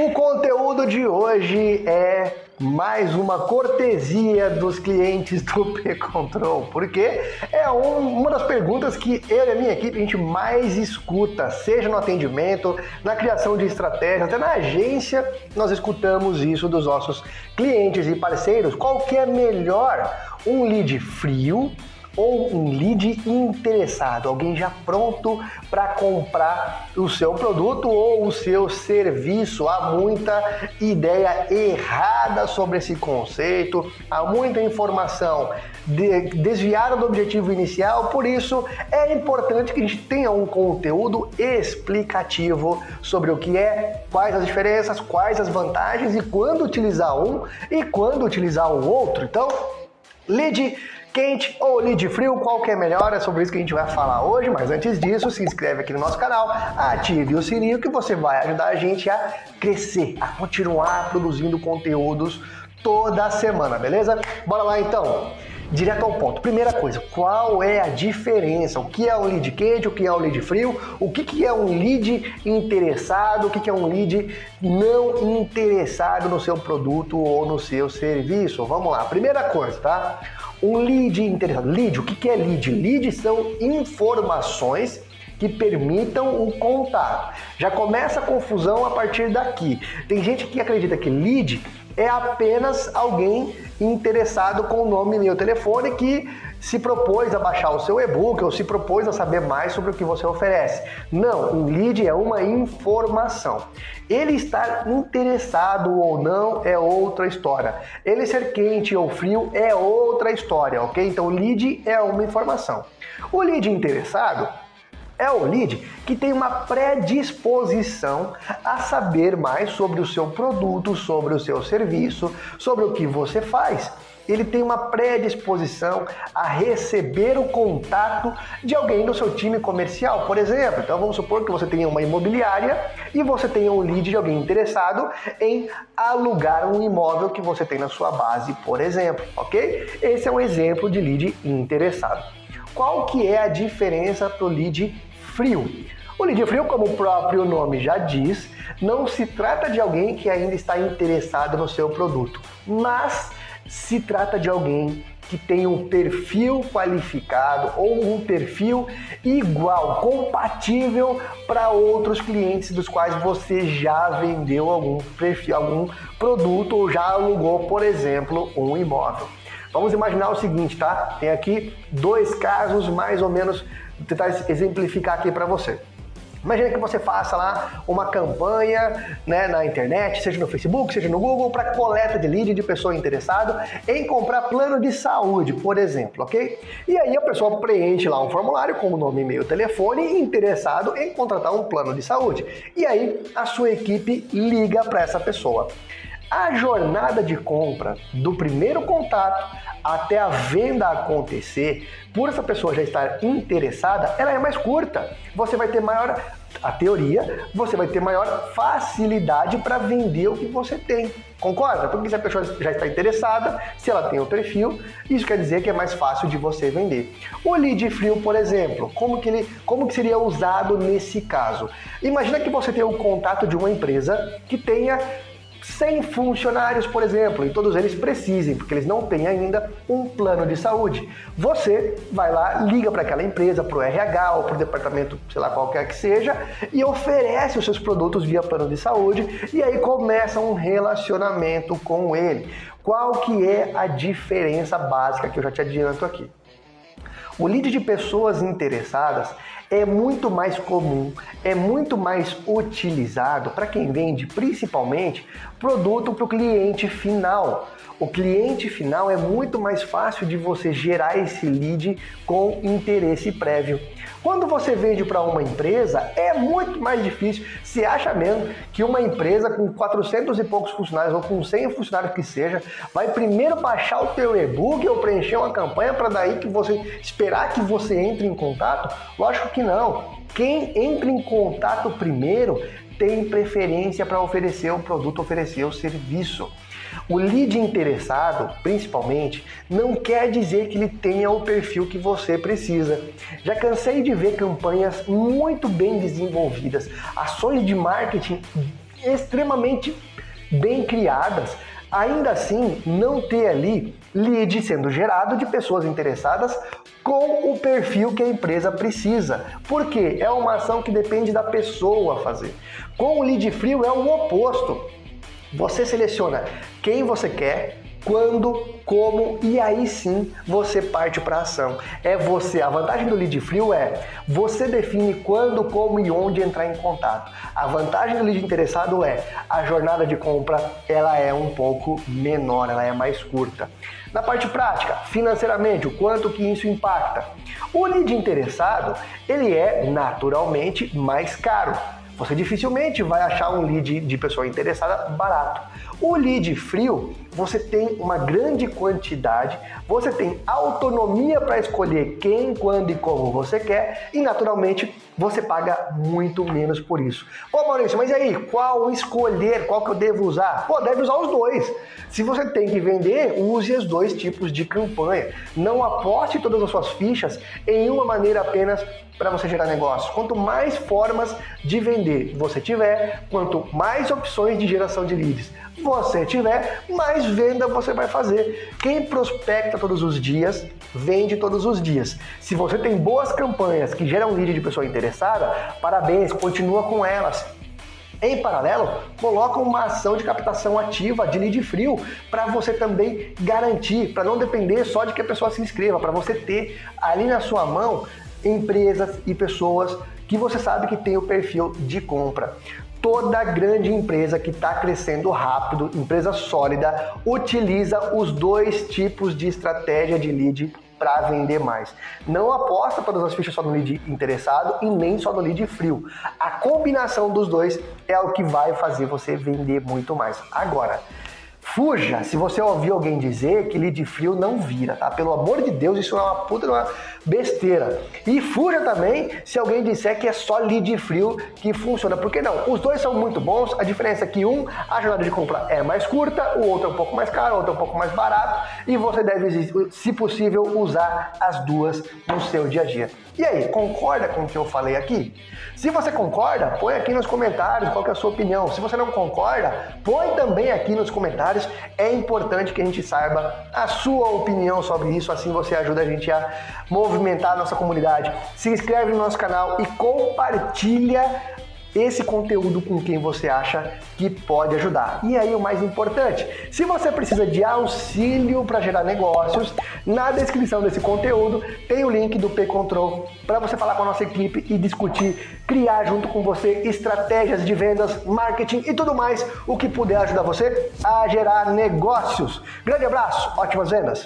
O conteúdo de hoje é mais uma cortesia dos clientes do P-Control, porque é um, uma das perguntas que eu e a minha equipe a gente mais escuta, seja no atendimento, na criação de estratégias, até na agência nós escutamos isso dos nossos clientes e parceiros. Qual que é melhor? Um lead frio ou um lead interessado, alguém já pronto para comprar o seu produto ou o seu serviço. Há muita ideia errada sobre esse conceito, há muita informação desviada do objetivo inicial, por isso é importante que a gente tenha um conteúdo explicativo sobre o que é, quais as diferenças, quais as vantagens e quando utilizar um e quando utilizar o outro. Então, lead quente ou lead frio, qual que é melhor? É sobre isso que a gente vai falar hoje, mas antes disso, se inscreve aqui no nosso canal, ative o sininho que você vai ajudar a gente a crescer, a continuar produzindo conteúdos toda semana, beleza? Bora lá então! Direto ao ponto. Primeira coisa, qual é a diferença? O que é um lead quente, o que é um lead frio? O que, que é um lead interessado? O que, que é um lead não interessado no seu produto ou no seu serviço? Vamos lá. Primeira coisa, tá? Um lead interessado. Lead, o que é lead? Lead são informações que permitam um contato. Já começa a confusão a partir daqui. Tem gente que acredita que lead é apenas alguém interessado com o nome e meu telefone que se propôs a baixar o seu e-book ou se propôs a saber mais sobre o que você oferece. Não, um lead é uma informação. Ele estar interessado ou não é outra história. Ele ser quente ou frio é outra história, ok? Então, lead é uma informação. O lead interessado é o lead que tem uma predisposição a saber mais sobre o seu produto, sobre o seu serviço, sobre o que você faz. Ele tem uma predisposição a receber o contato de alguém do seu time comercial, por exemplo. Então vamos supor que você tenha uma imobiliária e você tenha um lead de alguém interessado em alugar um imóvel que você tem na sua base, por exemplo, ok? Esse é um exemplo de lead interessado. Qual que é a diferença para o lead frio. O lead frio, como o próprio nome já diz, não se trata de alguém que ainda está interessado no seu produto, mas se trata de alguém que tem um perfil qualificado ou um perfil igual, compatível para outros clientes dos quais você já vendeu algum perfil, algum produto ou já alugou, por exemplo, um imóvel. Vamos imaginar o seguinte, tá? Tem aqui dois casos mais ou menos Vou tentar exemplificar aqui para você. Imagina que você faça lá uma campanha né, na internet, seja no Facebook, seja no Google, para coleta de lead de pessoa interessada em comprar plano de saúde, por exemplo, ok? E aí a pessoa preenche lá um formulário com o nome, e-mail, telefone, interessado em contratar um plano de saúde. E aí a sua equipe liga para essa pessoa. A jornada de compra do primeiro contato até a venda acontecer, por essa pessoa já estar interessada, ela é mais curta. Você vai ter maior, a teoria, você vai ter maior facilidade para vender o que você tem. Concorda? Porque se a pessoa já está interessada, se ela tem o perfil, isso quer dizer que é mais fácil de você vender. O lead frio, por exemplo, como que ele, como que seria usado nesse caso? Imagina que você tem o contato de uma empresa que tenha 100 funcionários, por exemplo, e todos eles precisem, porque eles não têm ainda um plano de saúde. Você vai lá, liga para aquela empresa, para o RH ou para o departamento, sei lá, qualquer que seja, e oferece os seus produtos via plano de saúde, e aí começa um relacionamento com ele. Qual que é a diferença básica que eu já te adianto aqui? O lead de pessoas interessadas é muito mais comum, é muito mais utilizado para quem vende principalmente produto para o cliente final. O cliente final é muito mais fácil de você gerar esse lead com interesse prévio. Quando você vende para uma empresa, é muito mais difícil. Se acha mesmo que uma empresa com 400 e poucos funcionários ou com 100 funcionários que seja, vai primeiro baixar o teu e-book ou preencher uma campanha para daí que você esperar que você entre em contato? Lógico que não. Quem entra em contato primeiro tem preferência para oferecer o produto, oferecer o serviço. O lead interessado, principalmente, não quer dizer que ele tenha o perfil que você precisa. Já cansei de ver campanhas muito bem desenvolvidas, ações de marketing extremamente bem criadas, ainda assim não ter ali lead sendo gerado de pessoas interessadas com o perfil que a empresa precisa. Porque é uma ação que depende da pessoa fazer. Com o lead frio é o oposto. Você seleciona quem você quer, quando, como e aí sim você parte para ação. É você. A vantagem do lead frio é você define quando, como e onde entrar em contato. A vantagem do lead interessado é a jornada de compra ela é um pouco menor, ela é mais curta. Na parte prática, financeiramente, o quanto que isso impacta? O lead interessado, ele é naturalmente mais caro. Você dificilmente vai achar um lead de pessoa interessada barato. O lead frio, você tem uma grande quantidade, você tem autonomia para escolher quem, quando e como você quer e naturalmente você paga muito menos por isso. Pô, Maurício, mas aí, qual escolher? Qual que eu devo usar? Pô, deve usar os dois. Se você tem que vender, use os dois tipos de campanha. Não aposte todas as suas fichas em uma maneira apenas para você gerar negócio. Quanto mais formas de vender você tiver, quanto mais opções de geração de leads você tiver, mais venda você vai fazer. Quem prospecta todos os dias, vende todos os dias. Se você tem boas campanhas que geram lead de pessoa interessada, parabéns, continua com elas. Em paralelo, coloca uma ação de captação ativa de lead frio para você também garantir, para não depender só de que a pessoa se inscreva, para você ter ali na sua mão empresas e pessoas que você sabe que tem o perfil de compra. Toda grande empresa que está crescendo rápido, empresa sólida, utiliza os dois tipos de estratégia de lead para vender mais. Não aposta todas as fichas só no lead interessado e nem só no lead frio. A combinação dos dois é o que vai fazer você vender muito mais. Agora, Fuja se você ouvir alguém dizer que lead frio não vira, tá? Pelo amor de Deus, isso é uma puta uma besteira. E fuja também se alguém disser que é só lead frio que funciona. Porque não, os dois são muito bons, a diferença é que um, a jornada de compra é mais curta, o outro é um pouco mais caro, o outro é um pouco mais barato, e você deve, se possível, usar as duas no seu dia a dia. E aí, concorda com o que eu falei aqui? Se você concorda, põe aqui nos comentários qual é a sua opinião. Se você não concorda, põe também aqui nos comentários. É importante que a gente saiba a sua opinião sobre isso, assim você ajuda a gente a movimentar a nossa comunidade. Se inscreve no nosso canal e compartilha esse conteúdo com quem você acha que pode ajudar. E aí o mais importante, se você precisa de auxílio para gerar negócios, na descrição desse conteúdo tem o link do P-Control para você falar com a nossa equipe e discutir, criar junto com você estratégias de vendas, marketing e tudo mais, o que puder ajudar você a gerar negócios. Grande abraço, ótimas vendas!